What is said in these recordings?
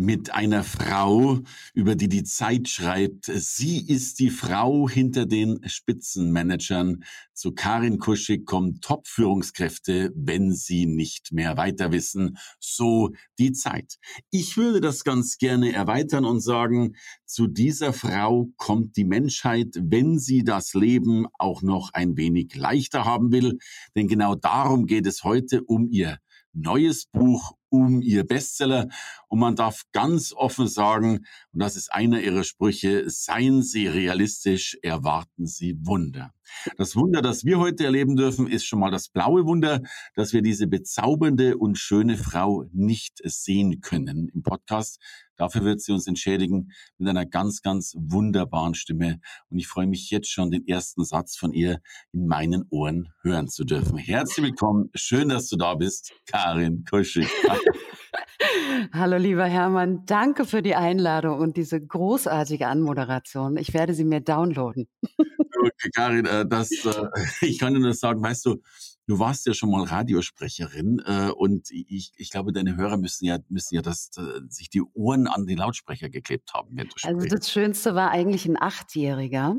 mit einer Frau, über die die Zeit schreibt, sie ist die Frau hinter den Spitzenmanagern. Zu Karin Kuschig kommen Top-Führungskräfte, wenn sie nicht mehr weiter wissen. So die Zeit. Ich würde das ganz gerne erweitern und sagen, zu dieser Frau kommt die Menschheit, wenn sie das Leben auch noch ein wenig leichter haben will. Denn genau darum geht es heute um ihr neues Buch um ihr Bestseller. Und man darf ganz offen sagen, und das ist einer ihrer Sprüche, seien Sie realistisch, erwarten Sie Wunder. Das Wunder, das wir heute erleben dürfen, ist schon mal das blaue Wunder, dass wir diese bezaubernde und schöne Frau nicht sehen können im Podcast. Dafür wird sie uns entschädigen mit einer ganz, ganz wunderbaren Stimme. Und ich freue mich jetzt schon, den ersten Satz von ihr in meinen Ohren hören zu dürfen. Herzlich willkommen. Schön, dass du da bist, Karin Kuschig. Hallo, lieber Hermann. Danke für die Einladung und diese großartige Anmoderation. Ich werde sie mir downloaden. Okay, Karin, äh, das, äh, ich kann dir nur sagen, weißt du, du warst ja schon mal Radiosprecherin äh, und ich, ich glaube, deine Hörer müssen ja, müssen ja das, sich die Ohren an die Lautsprecher geklebt haben. Wenn du also das Schönste war eigentlich ein Achtjähriger,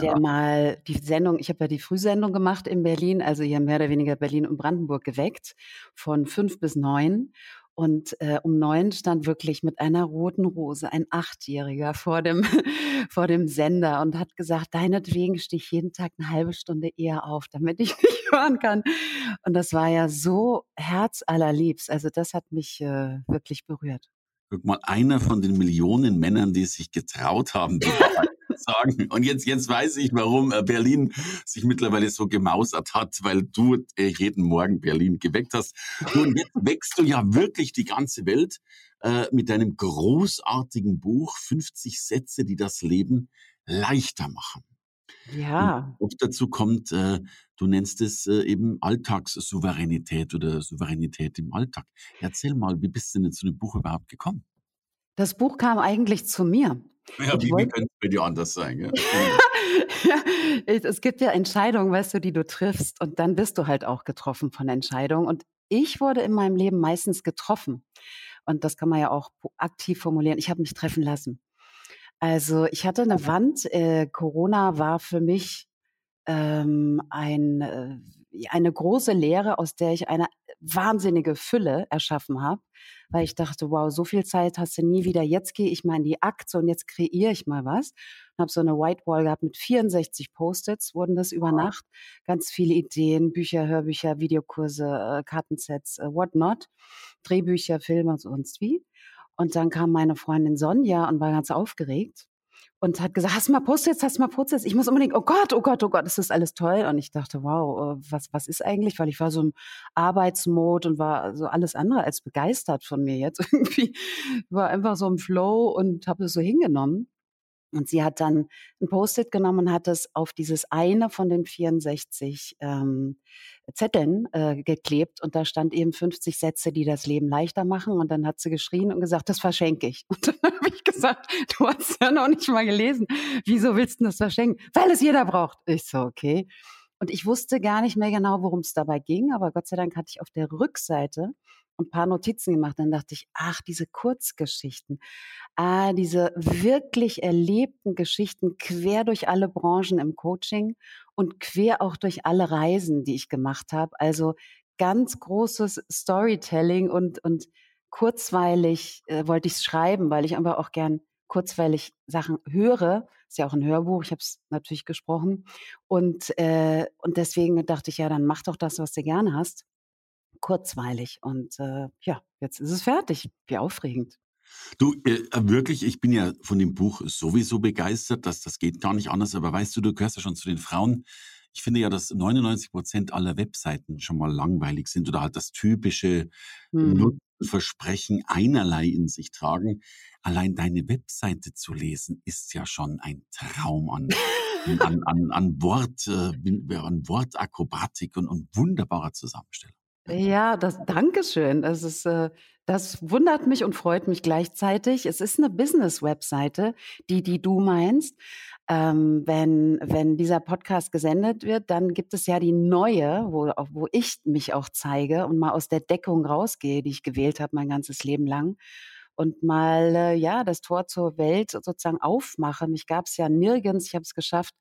der ja. mal die Sendung, ich habe ja die Frühsendung gemacht in Berlin, also hier mehr oder weniger Berlin und Brandenburg geweckt, von fünf bis neun. Und äh, um neun stand wirklich mit einer roten Rose ein Achtjähriger vor dem, vor dem Sender und hat gesagt, deinetwegen stehe ich jeden Tag eine halbe Stunde eher auf, damit ich dich hören kann. Und das war ja so herzallerliebst. Also das hat mich äh, wirklich berührt. Guck mal, einer von den Millionen Männern, die sich getraut haben, die sagen. Und jetzt, jetzt weiß ich, warum äh, Berlin sich mittlerweile so gemausert hat, weil du äh, jeden Morgen Berlin geweckt hast. Und jetzt wächst du ja wirklich die ganze Welt äh, mit deinem großartigen Buch 50 Sätze, die das Leben leichter machen. Ja. Und oft dazu kommt, äh, du nennst es äh, eben Alltagssouveränität oder Souveränität im Alltag. Erzähl mal, wie bist du denn zu dem Buch überhaupt gekommen? Das Buch kam eigentlich zu mir. Ja, wie, wie könnte es bei dir anders sein? Gell? ja, es gibt ja Entscheidungen, weißt du, die du triffst und dann bist du halt auch getroffen von Entscheidungen. Und ich wurde in meinem Leben meistens getroffen. Und das kann man ja auch aktiv formulieren. Ich habe mich treffen lassen. Also ich hatte eine Wand. Äh, Corona war für mich ähm, ein, äh, eine große Lehre, aus der ich eine wahnsinnige Fülle erschaffen habe, weil ich dachte, wow, so viel Zeit hast du nie wieder. Jetzt gehe ich mal in die Akte und jetzt kreiere ich mal was. Habe so eine Whitewall gehabt mit 64 Post-its, wurden das über Nacht. Ganz viele Ideen, Bücher, Hörbücher, Videokurse, äh, Kartensets, äh, whatnot, Drehbücher, Filme, sonst wie. Und dann kam meine Freundin Sonja und war ganz aufgeregt und hat gesagt, hast du mal Post-its, hast du mal Post-its? Ich muss unbedingt, oh Gott, oh Gott, oh Gott, das ist alles toll. Und ich dachte, wow, äh, was, was ist eigentlich? Weil ich war so im Arbeitsmod und war so alles andere als begeistert von mir jetzt irgendwie. War einfach so im Flow und habe es so hingenommen. Und sie hat dann ein Post-it genommen und hat es auf dieses eine von den 64 ähm, Zetteln äh, geklebt. Und da stand eben 50 Sätze, die das Leben leichter machen. Und dann hat sie geschrien und gesagt, das verschenke ich. Und dann habe ich gesagt, du hast ja noch nicht mal gelesen. Wieso willst du das verschenken? Weil es jeder braucht. Ich so, okay. Und ich wusste gar nicht mehr genau, worum es dabei ging. Aber Gott sei Dank hatte ich auf der Rückseite ein paar Notizen gemacht. Dann dachte ich, ach, diese Kurzgeschichten, ah, diese wirklich erlebten Geschichten quer durch alle Branchen im Coaching und quer auch durch alle Reisen, die ich gemacht habe. Also ganz großes Storytelling und, und kurzweilig äh, wollte ich es schreiben, weil ich aber auch gern kurzweilig Sachen höre. Ist ja auch ein Hörbuch, ich habe es natürlich gesprochen. Und, äh, und deswegen dachte ich, ja, dann mach doch das, was du gerne hast kurzweilig. Und äh, ja, jetzt ist es fertig. Wie aufregend. Du, äh, wirklich, ich bin ja von dem Buch sowieso begeistert, dass das geht gar nicht anders. Aber weißt du, du gehörst ja schon zu den Frauen. Ich finde ja, dass 99 Prozent aller Webseiten schon mal langweilig sind oder halt das typische hm. Versprechen einerlei in sich tragen. Allein deine Webseite zu lesen, ist ja schon ein Traum an, an, an, an, Wort, äh, an Wortakrobatik und, und wunderbarer Zusammenstellung. Ja, das Dankeschön. Das ist, äh, das wundert mich und freut mich gleichzeitig. Es ist eine Business-Webseite, die, die du meinst. Ähm, wenn, wenn dieser Podcast gesendet wird, dann gibt es ja die neue, wo, wo ich mich auch zeige und mal aus der Deckung rausgehe, die ich gewählt habe mein ganzes Leben lang und mal äh, ja das Tor zur Welt sozusagen aufmache. Mich gab es ja nirgends. Ich habe es geschafft,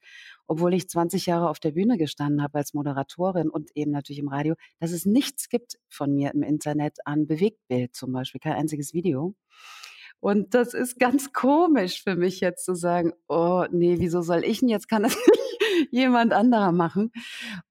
obwohl ich 20 Jahre auf der Bühne gestanden habe als Moderatorin und eben natürlich im Radio, dass es nichts gibt von mir im Internet an Bewegtbild zum Beispiel, kein einziges Video. Und das ist ganz komisch für mich jetzt zu sagen, oh nee, wieso soll ich denn jetzt, kann das jemand anderer machen?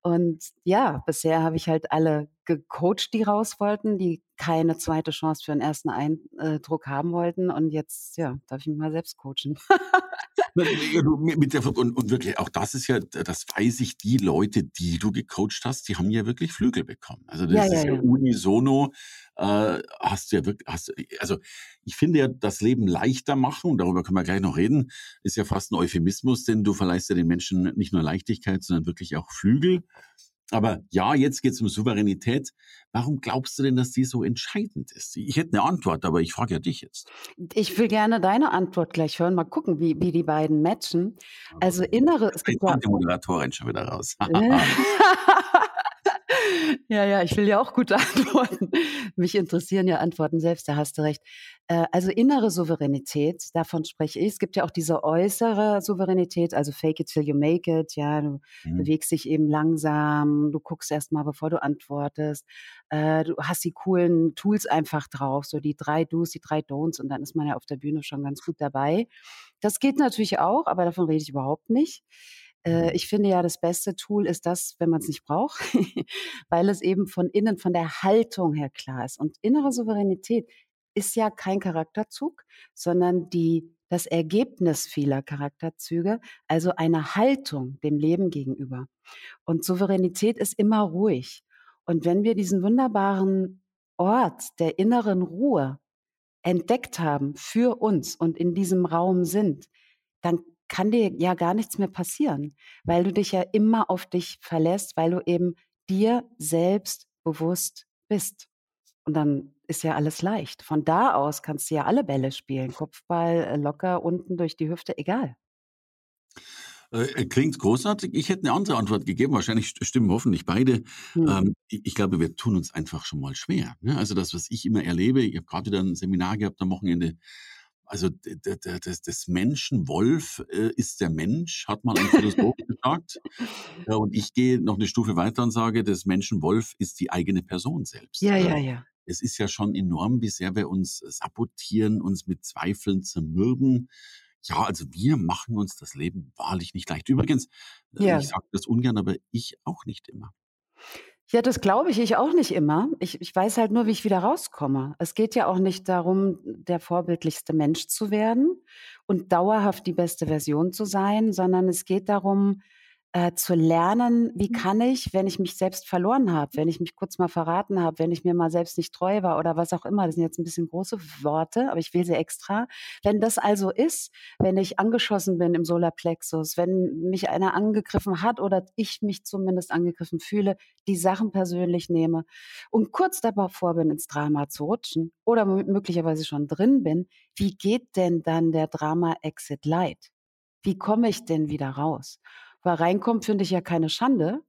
Und ja, bisher habe ich halt alle gecoacht, die raus wollten, die keine zweite Chance für einen ersten Eindruck haben wollten. Und jetzt, ja, darf ich mich mal selbst coachen. der, und, und, wirklich, auch das ist ja, das weiß ich, die Leute, die du gecoacht hast, die haben ja wirklich Flügel bekommen. Also das ja, ist ja, ja, unisono, äh, hast du ja wirklich, hast, also ich finde ja, das Leben leichter machen, und darüber können wir gleich noch reden, ist ja fast ein Euphemismus, denn du verleihst ja den Menschen nicht nur Leichtigkeit, sondern wirklich auch Flügel. Aber ja, jetzt geht es um Souveränität. Warum glaubst du denn, dass die so entscheidend ist? Ich hätte eine Antwort, aber ich frage ja dich jetzt. Ich will gerne deine Antwort gleich hören. Mal gucken, wie, wie die beiden matchen. Also innere. Es gibt die Moderatorin schon wieder raus. Ja, ja, ich will ja auch gute Antworten. Mich interessieren ja Antworten selbst, da hast du recht. Äh, also innere Souveränität, davon spreche ich. Es gibt ja auch diese äußere Souveränität, also fake it till you make it. Ja, du mhm. bewegst dich eben langsam, du guckst erst mal, bevor du antwortest. Äh, du hast die coolen Tools einfach drauf, so die drei Do's, die drei Don'ts und dann ist man ja auf der Bühne schon ganz gut dabei. Das geht natürlich auch, aber davon rede ich überhaupt nicht. Äh, ich finde ja, das beste Tool ist das, wenn man es nicht braucht, weil es eben von innen, von der Haltung her klar ist. Und innere Souveränität ist ja kein Charakterzug, sondern die, das Ergebnis vieler Charakterzüge, also eine Haltung dem Leben gegenüber. Und Souveränität ist immer ruhig. Und wenn wir diesen wunderbaren Ort der inneren Ruhe entdeckt haben für uns und in diesem Raum sind, dann kann dir ja gar nichts mehr passieren, weil du dich ja immer auf dich verlässt, weil du eben dir selbst bewusst bist. Und dann ist ja alles leicht. Von da aus kannst du ja alle Bälle spielen. Kopfball äh, locker unten durch die Hüfte, egal. Äh, klingt großartig. Ich hätte eine andere Antwort gegeben. Wahrscheinlich stimmen hoffentlich beide. Hm. Ähm, ich, glaube, wir tun uns einfach schon mal schwer. Ne? Also das, was ich immer erlebe, ich habe gerade wieder ein Seminar gehabt am Wochenende, also das, das Menschenwolf äh, ist der Mensch, hat mal ein Philosoph gesagt. Ja, und ich gehe noch eine Stufe weiter und sage, das Menschenwolf ist die eigene Person selbst. Ja, ja, ja. Es ist ja schon enorm, wie sehr wir uns sabotieren, uns mit Zweifeln zermürben. Ja, also wir machen uns das Leben wahrlich nicht leicht. Übrigens, äh, ja. ich sage das ungern, aber ich auch nicht immer. Ja, das glaube ich, ich auch nicht immer. Ich, ich weiß halt nur, wie ich wieder rauskomme. Es geht ja auch nicht darum, der vorbildlichste Mensch zu werden und dauerhaft die beste Version zu sein, sondern es geht darum, äh, zu lernen, wie mhm. kann ich, wenn ich mich selbst verloren habe, wenn ich mich kurz mal verraten habe, wenn ich mir mal selbst nicht treu war oder was auch immer, das sind jetzt ein bisschen große Worte, aber ich will sie extra. Wenn das also ist, wenn ich angeschossen bin im Solarplexus, wenn mich einer angegriffen hat oder ich mich zumindest angegriffen fühle, die Sachen persönlich nehme und kurz davor bin, ins Drama zu rutschen oder möglicherweise schon drin bin, wie geht denn dann der Drama-Exit Light? Wie komme ich denn wieder raus? Weil reinkommt, finde ich ja keine Schande.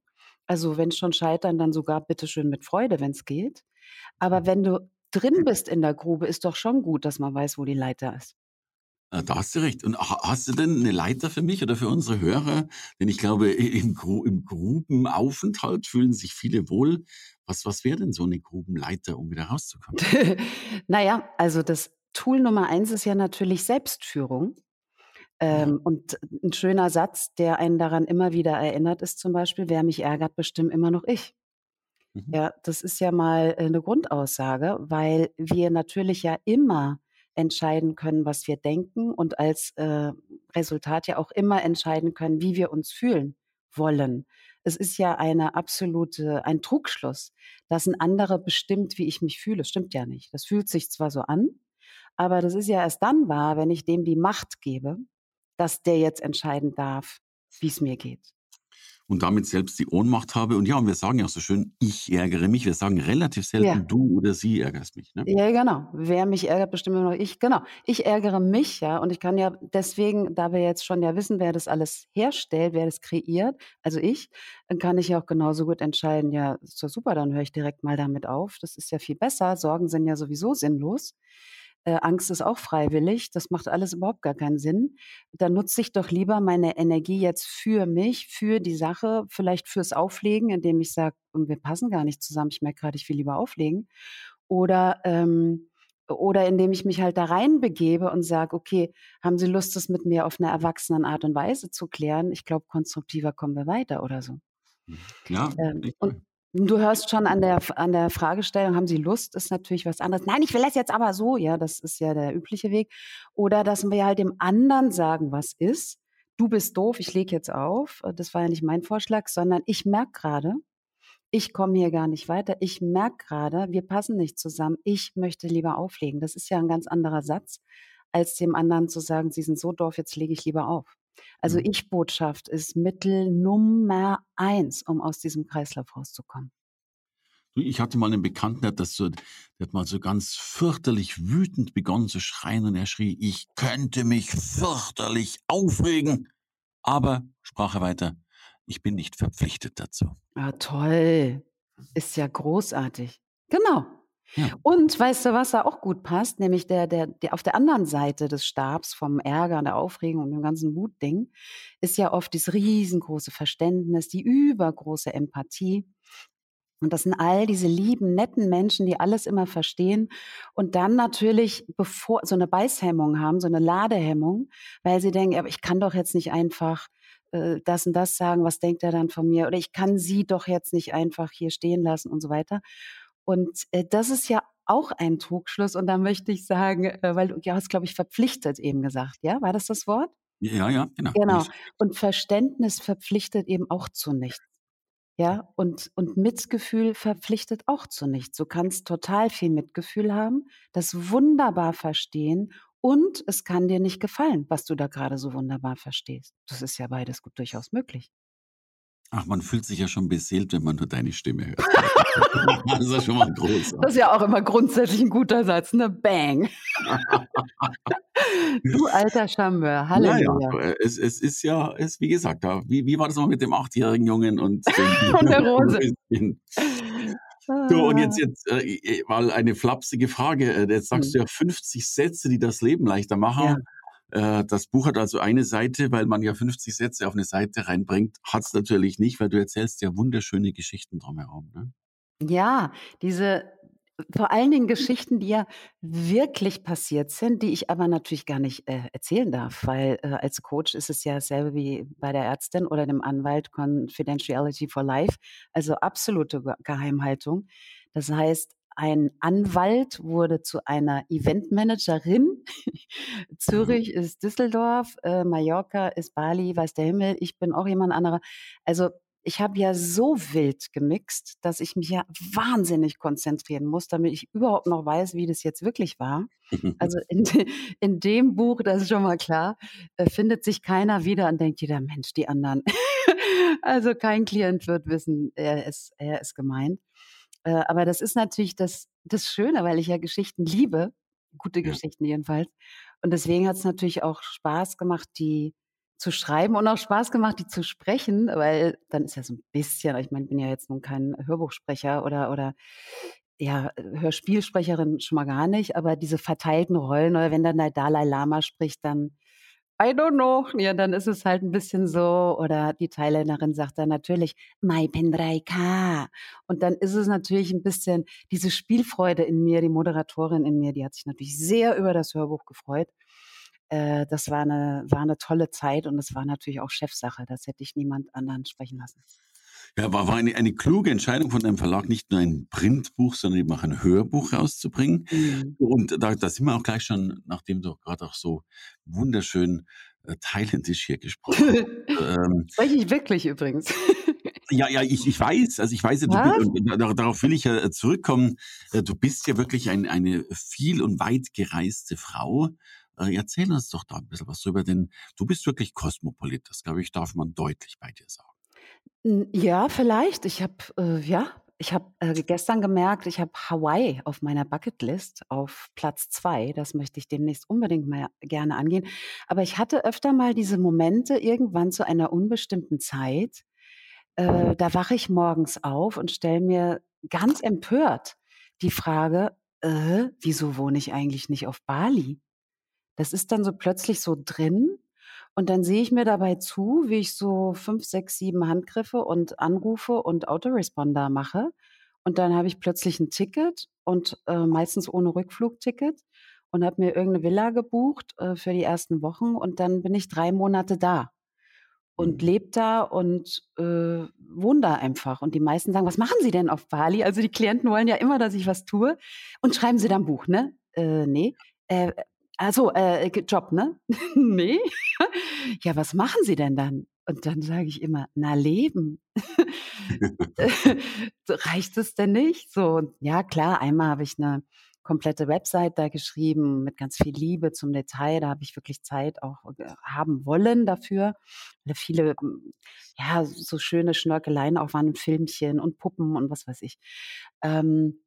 Also wenn schon scheitern, dann sogar bitteschön mit Freude, wenn es geht. Aber mhm. wenn du drin bist in der Grube, ist doch schon gut, dass man weiß, wo die Leiter ist. Äh, da hast du recht. Und hast du denn eine Leiter für mich oder für unsere Hörer? Denn ich glaube, im, Gru im Grubenaufenthalt fühlen sich viele wohl. Was, was wäre denn so eine Grubenleiter, um wieder rauszukommen? naja, also das Tool Nummer eins ist ja natürlich Selbstführung. Ähm, und ein schöner Satz, der einen daran immer wieder erinnert, ist zum Beispiel, wer mich ärgert, bestimmt immer noch ich. Mhm. Ja, das ist ja mal eine äh, Grundaussage, weil wir natürlich ja immer entscheiden können, was wir denken und als äh, Resultat ja auch immer entscheiden können, wie wir uns fühlen wollen. Es ist ja eine absolute, ein Trugschluss, dass ein anderer bestimmt, wie ich mich fühle. Stimmt ja nicht. Das fühlt sich zwar so an, aber das ist ja erst dann wahr, wenn ich dem die Macht gebe, dass der jetzt entscheiden darf, wie es mir geht und damit selbst die Ohnmacht habe. Und ja, und wir sagen ja auch so schön, ich ärgere mich. Wir sagen relativ selten, ja. du oder sie ärgerst mich. Ne? Ja, genau. Wer mich ärgert, bestimmt immer noch ich. Genau. Ich ärgere mich, ja. Und ich kann ja deswegen, da wir jetzt schon ja wissen, wer das alles herstellt, wer das kreiert, also ich, dann kann ich ja auch genauso gut entscheiden, ja, so super, dann höre ich direkt mal damit auf. Das ist ja viel besser. Sorgen sind ja sowieso sinnlos. Äh, Angst ist auch freiwillig. Das macht alles überhaupt gar keinen Sinn. Da nutze ich doch lieber meine Energie jetzt für mich, für die Sache, vielleicht fürs Auflegen, indem ich sage, wir passen gar nicht zusammen. Ich merke gerade, ich will lieber auflegen. Oder ähm, oder indem ich mich halt da reinbegebe und sage, okay, haben Sie Lust, das mit mir auf eine erwachsenen Art und Weise zu klären? Ich glaube, konstruktiver kommen wir weiter oder so. Ja. Ähm, und, Du hörst schon an der, an der Fragestellung, haben Sie Lust, ist natürlich was anderes. Nein, ich will das jetzt aber so. Ja, das ist ja der übliche Weg. Oder dass wir halt dem anderen sagen, was ist. Du bist doof, ich lege jetzt auf. Das war ja nicht mein Vorschlag, sondern ich merke gerade, ich komme hier gar nicht weiter. Ich merke gerade, wir passen nicht zusammen. Ich möchte lieber auflegen. Das ist ja ein ganz anderer Satz, als dem anderen zu sagen, Sie sind so doof, jetzt lege ich lieber auf. Also mhm. Ich-Botschaft ist Mittel Nummer eins, um aus diesem Kreislauf rauszukommen. Ich hatte mal einen Bekannten, der hat, das so, der hat mal so ganz fürchterlich wütend begonnen zu schreien und er schrie, ich könnte mich fürchterlich aufregen. Aber, sprach er weiter, ich bin nicht verpflichtet dazu. Ah, toll. Ist ja großartig. Genau. Und weißt du, was da auch gut passt? Nämlich der, der, der auf der anderen Seite des Stabs vom Ärger und der Aufregung und dem ganzen Wutding ist ja oft dieses riesengroße Verständnis, die übergroße Empathie. Und das sind all diese lieben, netten Menschen, die alles immer verstehen und dann natürlich bevor so eine Beißhemmung haben, so eine Ladehemmung, weil sie denken, aber ich kann doch jetzt nicht einfach äh, das und das sagen, was denkt er dann von mir? Oder ich kann sie doch jetzt nicht einfach hier stehen lassen und so weiter. Und äh, das ist ja auch ein Trugschluss. Und da möchte ich sagen, äh, weil du ja, hast, glaube ich, verpflichtet eben gesagt, ja? War das das Wort? Ja, ja, genau. Genau. Und Verständnis verpflichtet eben auch zu nichts. Ja, und, und Mitgefühl verpflichtet auch zu nichts. Du kannst total viel Mitgefühl haben, das wunderbar verstehen und es kann dir nicht gefallen, was du da gerade so wunderbar verstehst. Das ist ja beides gut durchaus möglich. Ach, man fühlt sich ja schon beseelt, wenn man nur deine Stimme hört. das ist ja schon mal groß. Das ist ja auch immer grundsätzlich ein guter Satz, ne? Bang. du alter Charmeur, Halleluja. Naja, es, es ist ja, es, wie gesagt, wie, wie war das noch mit dem achtjährigen Jungen und, und der Rose? So, und jetzt, jetzt äh, mal eine flapsige Frage. Äh, jetzt sagst hm. du ja 50 Sätze, die das Leben leichter machen. Ja. Äh, das Buch hat also eine Seite, weil man ja 50 Sätze auf eine Seite reinbringt. Hat es natürlich nicht, weil du erzählst ja wunderschöne Geschichten drumherum. Ne? Ja, diese vor allen Dingen Geschichten, die ja wirklich passiert sind, die ich aber natürlich gar nicht äh, erzählen darf, weil äh, als Coach ist es ja dasselbe wie bei der Ärztin oder dem Anwalt Confidentiality for Life, also absolute Geheimhaltung. Das heißt, ein Anwalt wurde zu einer Eventmanagerin. Zürich mhm. ist Düsseldorf, äh, Mallorca ist Bali, weiß der Himmel. Ich bin auch jemand anderer. Also ich habe ja so wild gemixt, dass ich mich ja wahnsinnig konzentrieren muss, damit ich überhaupt noch weiß, wie das jetzt wirklich war. Also in, in dem Buch, das ist schon mal klar, äh, findet sich keiner wieder und denkt jeder Mensch, die anderen. also kein Klient wird wissen, er ist, er ist gemeint. Äh, aber das ist natürlich das, das Schöne, weil ich ja Geschichten liebe, gute ja. Geschichten jedenfalls. Und deswegen hat es natürlich auch Spaß gemacht, die zu schreiben und auch Spaß gemacht, die zu sprechen, weil dann ist ja so ein bisschen, ich meine, ich bin ja jetzt nun kein Hörbuchsprecher oder, oder ja, Hörspielsprecherin schon mal gar nicht, aber diese verteilten Rollen, oder wenn dann der Dalai Lama spricht, dann I don't know. Ja, dann ist es halt ein bisschen so. Oder die Thailänderin sagt dann natürlich, Mai Pen 3K. Und dann ist es natürlich ein bisschen diese Spielfreude in mir, die Moderatorin in mir, die hat sich natürlich sehr über das Hörbuch gefreut. Äh, das war eine, war eine tolle Zeit und es war natürlich auch Chefsache. Das hätte ich niemand anderen sprechen lassen. Ja, war, war eine, eine kluge Entscheidung von einem Verlag, nicht nur ein Printbuch, sondern eben auch ein Hörbuch rauszubringen. Mhm. Und da, da sind wir auch gleich schon, nachdem du gerade auch so wunderschön äh, thailändisch hier gesprochen. ähm, Spreche ich wirklich übrigens. Ja, ja, ich, ich weiß, also ich weiß, du, und darauf will ich ja zurückkommen. Äh, du bist ja wirklich ein, eine viel und weit gereiste Frau. Äh, erzähl uns doch da ein bisschen was drüber, denn du bist wirklich Kosmopolit. Das, glaube ich, darf man deutlich bei dir sagen. Ja, vielleicht. Ich habe, äh, ja, ich habe äh, gestern gemerkt, ich habe Hawaii auf meiner Bucketlist auf Platz zwei. Das möchte ich demnächst unbedingt mal gerne angehen. Aber ich hatte öfter mal diese Momente irgendwann zu einer unbestimmten Zeit. Äh, da wache ich morgens auf und stelle mir ganz empört die Frage, äh, wieso wohne ich eigentlich nicht auf Bali? Das ist dann so plötzlich so drin und dann sehe ich mir dabei zu, wie ich so fünf, sechs, sieben Handgriffe und Anrufe und Autoresponder mache. Und dann habe ich plötzlich ein Ticket und äh, meistens ohne Rückflugticket und habe mir irgendeine Villa gebucht äh, für die ersten Wochen und dann bin ich drei Monate da und mhm. lebe da und äh, wohne da einfach. Und die meisten sagen, was machen Sie denn auf Bali? Also die Klienten wollen ja immer, dass ich was tue und schreiben Sie dann ein Buch, ne? Äh, nee. Äh, also, äh, Job, ne? nee. ja, was machen Sie denn dann? Und dann sage ich immer, na, leben. Reicht es denn nicht? So, ja, klar, einmal habe ich eine komplette Website da geschrieben mit ganz viel Liebe zum Detail. Da habe ich wirklich Zeit auch äh, haben wollen dafür. Viele, hm, ja, so schöne Schnörkeleien auch waren, Filmchen und Puppen und was weiß ich. Ähm,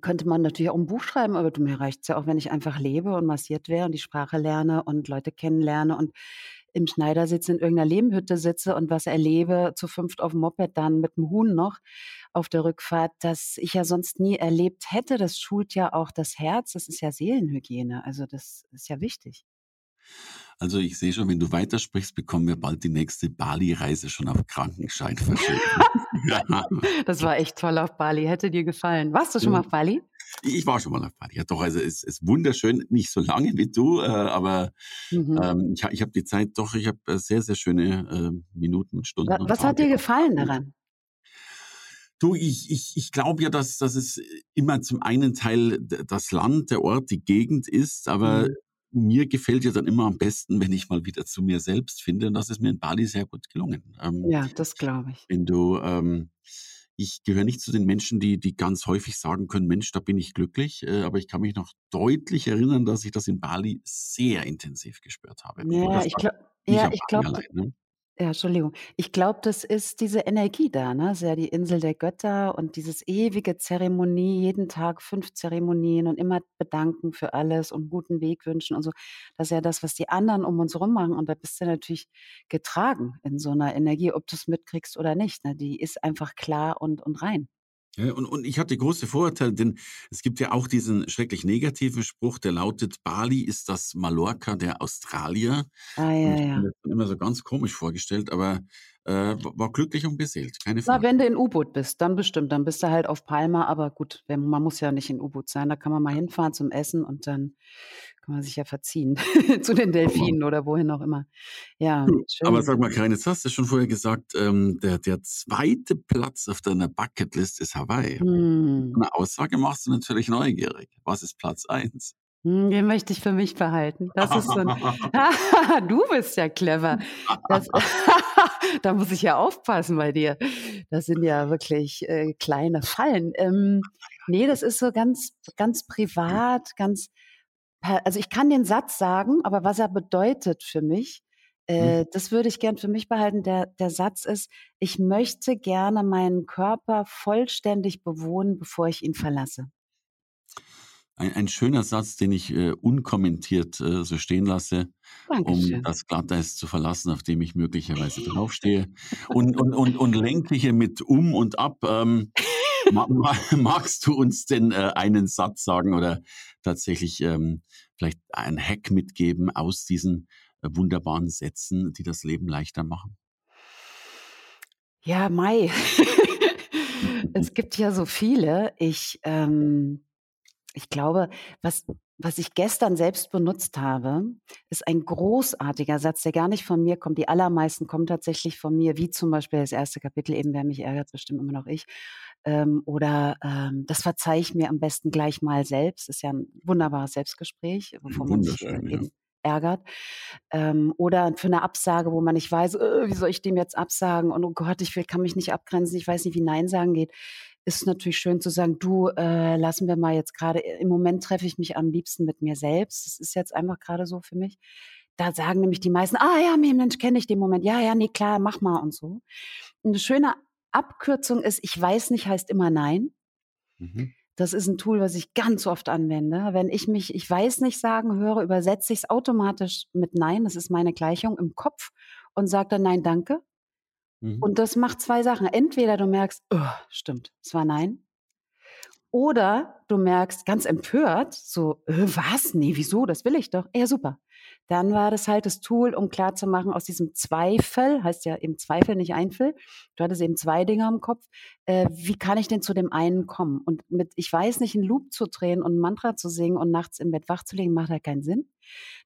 könnte man natürlich auch ein Buch schreiben, aber mir reicht's ja auch, wenn ich einfach lebe und massiert wäre und die Sprache lerne und Leute kennenlerne und im Schneidersitz in irgendeiner Lehmhütte sitze und was erlebe, zu fünft auf dem Moped dann mit dem Huhn noch auf der Rückfahrt, das ich ja sonst nie erlebt hätte. Das schult ja auch das Herz, das ist ja Seelenhygiene. Also das ist ja wichtig. Also ich sehe schon, wenn du weitersprichst, bekommen wir bald die nächste Bali-Reise schon auf Krankenschein verschickt. das war echt toll auf Bali. Hätte dir gefallen. Warst du schon mal auf Bali? Ich war schon mal auf Bali. Ja, doch, also es ist wunderschön. Nicht so lange wie du, äh, aber mhm. ähm, ich, ich habe die Zeit doch, ich habe äh, sehr, sehr schöne äh, Minuten und Stunden. Was, was hat dir gefallen daran? Du, ich, ich, ich glaube ja, dass, dass es immer zum einen Teil das Land, der Ort, die Gegend ist, aber mhm mir gefällt ja dann immer am besten, wenn ich mal wieder zu mir selbst finde. Und das ist mir in Bali sehr gut gelungen. Ähm, ja, das glaube ich. Wenn du, ähm, ich gehöre nicht zu den Menschen, die, die ganz häufig sagen können, Mensch, da bin ich glücklich. Äh, aber ich kann mich noch deutlich erinnern, dass ich das in Bali sehr intensiv gespürt habe. Ja, ich glaube, ja, ich glaube, ne? Ja, Entschuldigung. Ich glaube, das ist diese Energie da, ne? Das ist ja die Insel der Götter und dieses ewige Zeremonie, jeden Tag fünf Zeremonien und immer bedanken für alles und guten Weg wünschen und so. Das ist ja das, was die anderen um uns rum machen und da bist du natürlich getragen in so einer Energie, ob du es mitkriegst oder nicht, ne? Die ist einfach klar und und rein. Ja, und, und ich hatte große Vorurteile, denn es gibt ja auch diesen schrecklich negativen Spruch, der lautet, Bali ist das Mallorca der Australier. Ah, ja, und ich ja. mir immer so ganz komisch vorgestellt, aber äh, war glücklich und beseelt, keine Na, Frage. wenn du in U-Boot bist, dann bestimmt. Dann bist du halt auf Palma, aber gut, man muss ja nicht in U-Boot sein. Da kann man mal hinfahren zum Essen und dann kann man sich ja verziehen zu den Delfinen oder wohin auch immer. Ja, schön. Aber sag mal, Karin, jetzt hast du schon vorher gesagt, ähm, der, der zweite Platz auf deiner Bucketlist ist Hawaii. Hm. Eine Aussage machst du natürlich neugierig. Was ist Platz eins? Hm, den möchte ich für mich behalten. Das ist so ein du bist ja clever. Das, da muss ich ja aufpassen bei dir. Das sind ja wirklich äh, kleine Fallen. Ähm, nee, das ist so ganz, ganz privat, ganz also ich kann den Satz sagen, aber was er bedeutet für mich, mhm. äh, das würde ich gern für mich behalten. Der, der Satz ist, ich möchte gerne meinen Körper vollständig bewohnen, bevor ich ihn verlasse. Ein, ein schöner Satz, den ich äh, unkommentiert äh, so stehen lasse, Dankeschön. um das Glatteis zu verlassen, auf dem ich möglicherweise draufstehe. Und, und, und, und lenke hier mit um und ab. Ähm, magst du uns denn äh, einen Satz sagen oder tatsächlich ähm, vielleicht einen Hack mitgeben aus diesen äh, wunderbaren Sätzen, die das Leben leichter machen? Ja, Mai. es gibt ja so viele. Ich, ähm, ich glaube, was, was ich gestern selbst benutzt habe, ist ein großartiger Satz, der gar nicht von mir kommt. Die allermeisten kommen tatsächlich von mir, wie zum Beispiel das erste Kapitel, eben wer mich ärgert, bestimmt immer noch ich. Ähm, oder ähm, das verzeihe ich mir am besten gleich mal selbst. Ist ja ein wunderbares Selbstgespräch, wovon man sich äh, ja. ärgert. Ähm, oder für eine Absage, wo man nicht weiß, äh, wie soll ich dem jetzt absagen? Und oh Gott, ich will, kann mich nicht abgrenzen, ich weiß nicht, wie Nein sagen geht. Ist natürlich schön zu sagen, du, äh, lassen wir mal jetzt gerade, im Moment treffe ich mich am liebsten mit mir selbst. Das ist jetzt einfach gerade so für mich. Da sagen nämlich die meisten, ah ja, Mensch, kenne ich den Moment. Ja, ja, nee, klar, mach mal und so. Eine schöne Abkürzung ist, ich weiß nicht, heißt immer nein. Mhm. Das ist ein Tool, was ich ganz oft anwende. Wenn ich mich, ich weiß nicht sagen höre, übersetze ich es automatisch mit Nein. Das ist meine Gleichung im Kopf und sage dann Nein, danke. Mhm. Und das macht zwei Sachen. Entweder du merkst, oh, stimmt, es war Nein. Oder du merkst ganz empört, so, äh, was? Nee, wieso? Das will ich doch. Ja, super. Dann war das halt das Tool, um klarzumachen, aus diesem Zweifel, heißt ja eben Zweifel, nicht Einfel, du hattest eben zwei Dinge im Kopf, äh, wie kann ich denn zu dem einen kommen? Und mit, ich weiß nicht, einen Loop zu drehen und ein Mantra zu singen und nachts im Bett wach zu liegen, macht halt keinen Sinn.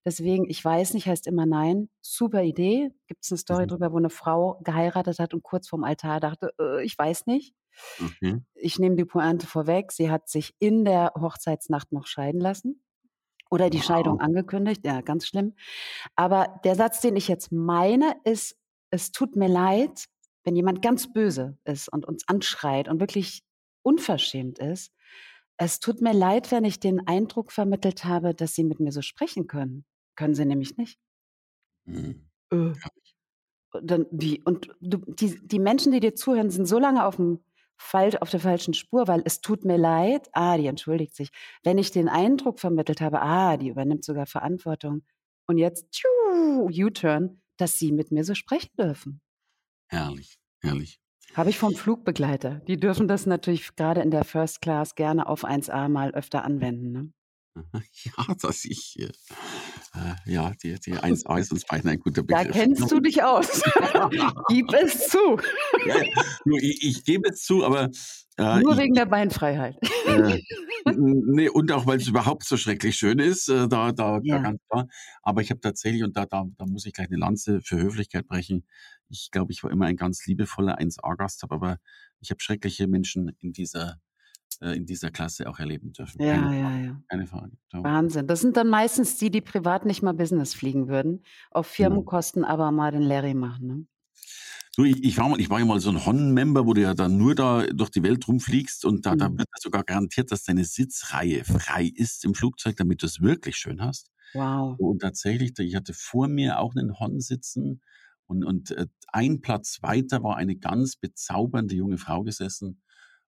Deswegen, ich weiß nicht, heißt immer nein. Super Idee. Gibt es eine Story mhm. drüber, wo eine Frau geheiratet hat und kurz vorm Altar dachte, äh, ich weiß nicht. Okay. Ich nehme die Pointe vorweg. Sie hat sich in der Hochzeitsnacht noch scheiden lassen. Oder die wow. Scheidung angekündigt, ja, ganz schlimm. Aber der Satz, den ich jetzt meine, ist, es tut mir leid, wenn jemand ganz böse ist und uns anschreit und wirklich unverschämt ist. Es tut mir leid, wenn ich den Eindruck vermittelt habe, dass Sie mit mir so sprechen können. Können Sie nämlich nicht. Mhm. Äh. Dann, wie? Und du, die, die Menschen, die dir zuhören, sind so lange auf dem falsch, auf der falschen Spur, weil es tut mir leid, ah, die entschuldigt sich. Wenn ich den Eindruck vermittelt habe, ah, die übernimmt sogar Verantwortung und jetzt U-Turn, dass sie mit mir so sprechen dürfen. Herrlich, herrlich. Habe ich vom Flugbegleiter. Die dürfen das natürlich gerade in der First Class gerne auf 1A mal öfter anwenden. Ne? Ja, dass ich, ja, die, die 1A ist uns beiden ein guter Begriff. Da kennst du dich aus. Gib es zu. Ja, nur ich, ich gebe es zu, aber. Äh, nur ich, wegen der Beinfreiheit. Äh, nee, und auch, weil es überhaupt so schrecklich schön ist, äh, da, da, ja. da ganz klar. Aber ich habe tatsächlich, und da, da, da muss ich gleich eine Lanze für Höflichkeit brechen. Ich glaube, ich war immer ein ganz liebevoller 1A-Gast, aber ich habe schreckliche Menschen in dieser äh, in dieser Klasse auch erleben dürfen. Ja, keine ja, ja. Keine Frage. Wahnsinn. Das sind dann meistens die, die privat nicht mal Business fliegen würden, auf genau. Firmenkosten ja. aber mal den Larry machen. Ne? Du, ich, ich, war mal, ich war ja mal so ein Hon-Member, wo du ja dann nur da durch die Welt rumfliegst und da, mhm. da wird sogar garantiert, dass deine Sitzreihe frei ist im Flugzeug, damit du es wirklich schön hast. Wow. Und tatsächlich, ich hatte vor mir auch einen Hon sitzen und, und äh, ein Platz weiter war eine ganz bezaubernde junge Frau gesessen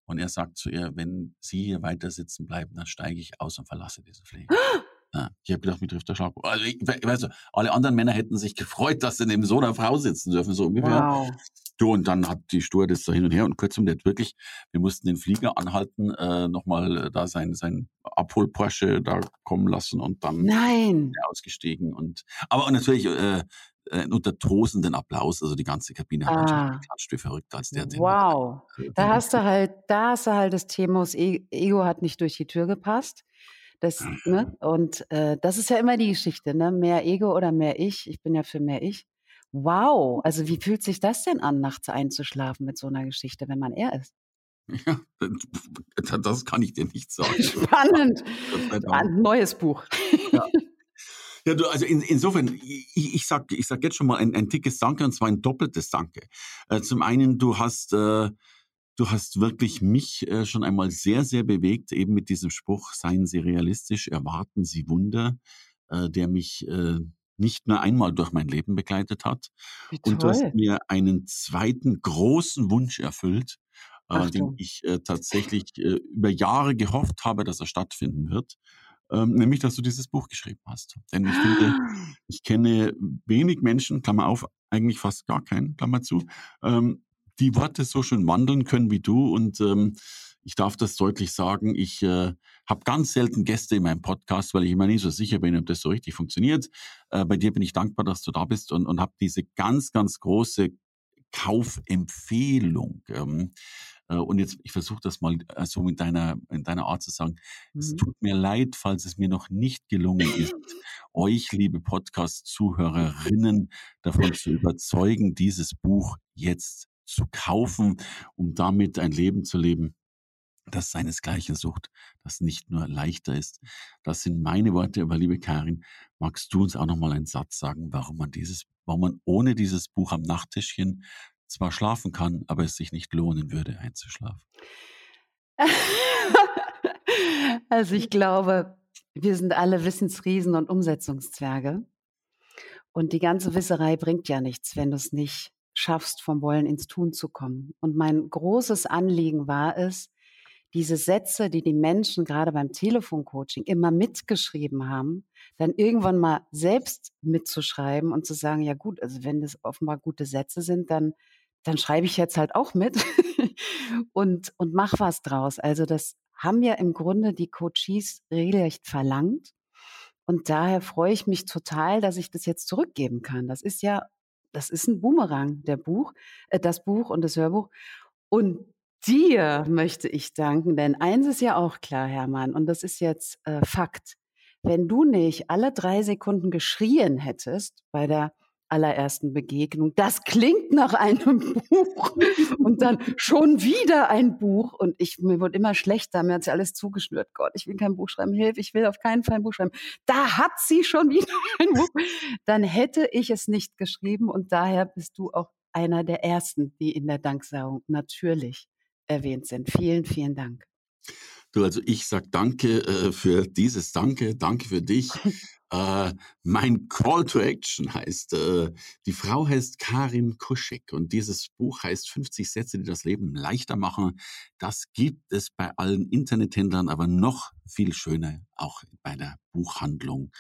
und er sagt zu ihr, wenn Sie hier weiter sitzen bleiben, dann steige ich aus und verlasse diesen Flieger. Ja, ich habe gedacht, mir trifft der Schlag. Also ich, weißt du, alle anderen Männer hätten sich gefreut, dass sie neben so einer Frau sitzen dürfen, so ungefähr. Wow. Du, und dann hat die das da hin und her und kurzum, der hat wirklich, wir mussten den Flieger anhalten, äh, nochmal äh, da sein, sein Abhol-Porsche da kommen lassen und dann Nein. ausgestiegen. Und, aber natürlich, äh, äh, unter tosenden Applaus. Also die ganze Kabine hat ah. geklatscht wie verrückt, als der Wow. Den, da hast du halt, da hast du halt das Thema, das e-, Ego hat nicht durch die Tür gepasst. Das, ne? Und äh, das ist ja immer die Geschichte, ne? Mehr Ego oder mehr Ich. Ich bin ja für mehr Ich. Wow. Also wie fühlt sich das denn an, nachts einzuschlafen mit so einer Geschichte, wenn man er ist? Ja, das kann ich dir nicht sagen. Spannend. Ein neues Buch. Ja. Ja, du, also in, insofern, ich, ich sag, ich sag jetzt schon mal ein, ein dickes Danke und zwar ein doppeltes Danke. Äh, zum einen, du hast, äh, du hast wirklich mich äh, schon einmal sehr, sehr bewegt, eben mit diesem Spruch, seien Sie realistisch, erwarten Sie Wunder, äh, der mich äh, nicht nur einmal durch mein Leben begleitet hat. Und du hast mir einen zweiten großen Wunsch erfüllt, äh, den ich tatsächlich über Jahre gehofft habe, dass er stattfinden wird ähm, nämlich, dass du dieses Buch geschrieben hast. Denn ich finde, ah. ich kenne wenig Menschen, Klammer auf, eigentlich fast gar keinen, Klammer zu, ähm, die Worte so schön wandeln können wie du. Und ähm, ich darf das deutlich sagen, ich äh, habe ganz selten Gäste in meinem Podcast, weil ich immer nicht so sicher bin, ob das so richtig funktioniert. Äh, bei dir bin ich dankbar, dass du da bist und, und habe diese ganz, ganz große Kaufempfehlung. Ähm, äh, und jetzt, ich versuche das mal äh, so mit deiner, in deiner Art zu sagen. Mhm. Es tut mir leid, falls es mir noch nicht gelungen ist, euch, liebe Podcast-Zuhörerinnen, davon zu überzeugen, dieses Buch jetzt zu kaufen, um damit ein Leben zu leben, das seinesgleichen sucht, das nicht nur leichter ist. Das sind meine Worte, aber liebe Karin, magst du uns auch noch mal einen Satz sagen, warum man dieses, warum man ohne dieses Buch am Nachttischchen zwar schlafen kann, aber es sich nicht lohnen würde, einzuschlafen? also ich glaube, wir sind alle Wissensriesen und Umsetzungszwerge. Und die ganze Wisserei bringt ja nichts, wenn du es nicht schaffst, vom Wollen ins Tun zu kommen. Und mein großes Anliegen war es, diese Sätze, die die Menschen gerade beim Telefoncoaching immer mitgeschrieben haben, dann irgendwann mal selbst mitzuschreiben und zu sagen, ja gut, also wenn das offenbar gute Sätze sind, dann, dann schreibe ich jetzt halt auch mit und, und mach was draus. Also das haben ja im Grunde die Coaches regelrecht verlangt. Und daher freue ich mich total, dass ich das jetzt zurückgeben kann. Das ist ja, das ist ein Boomerang, der Buch, äh, das Buch und das Hörbuch. Und dir möchte ich danken, denn eins ist ja auch klar, Hermann, und das ist jetzt äh, Fakt. Wenn du nicht alle drei Sekunden geschrien hättest bei der allerersten Begegnung, das klingt nach einem Buch und dann schon wieder ein Buch und ich mir wurde immer schlechter, mir hat sie alles zugeschnürt. Gott, ich will kein Buch schreiben, hilf, ich will auf keinen Fall ein Buch schreiben. Da hat sie schon wieder ein Buch. Dann hätte ich es nicht geschrieben und daher bist du auch einer der ersten, die in der Danksagung natürlich erwähnt sind. Vielen, vielen Dank. Du, also ich sage danke äh, für dieses Danke, danke für dich. Äh, mein Call to Action heißt, äh, die Frau heißt Karin Kuschek und dieses Buch heißt 50 Sätze, die das Leben leichter machen. Das gibt es bei allen Internethändlern, aber noch viel schöner auch bei der Buchhandlung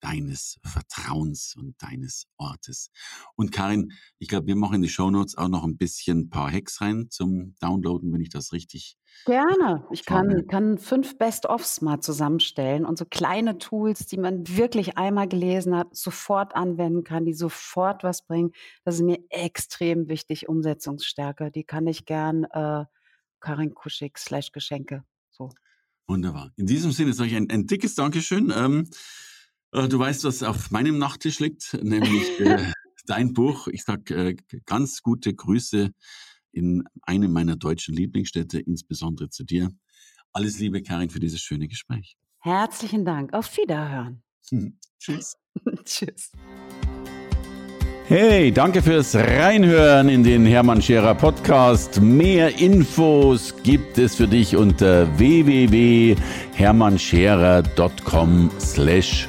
deines Vertrauens und deines Ortes. Und Karin, ich glaube, wir machen in die Show Notes auch noch ein bisschen ein paar Hacks rein zum Downloaden, wenn ich das richtig. Gerne. Ich kann, kann fünf Best-ofs mal zusammenstellen und so kleine Tools, die man wirklich einmal gelesen hat, sofort anwenden kann, die sofort was bringen. Das ist mir extrem wichtig. Umsetzungsstärke. Die kann ich gern äh, Karin Kuschig slash Geschenke. So. Wunderbar. In diesem Sinne sage ich ein, ein dickes Dankeschön. Ähm, äh, du weißt, was auf meinem Nachttisch liegt, nämlich äh, dein Buch. Ich sage äh, ganz gute Grüße in einem meiner deutschen Lieblingsstädte, insbesondere zu dir. Alles Liebe, Karin, für dieses schöne Gespräch. Herzlichen Dank. Auf Wiederhören. Tschüss. Tschüss. Hey, danke fürs Reinhören in den Hermann Scherer Podcast. Mehr Infos gibt es für dich unter www.hermannscherer.com slash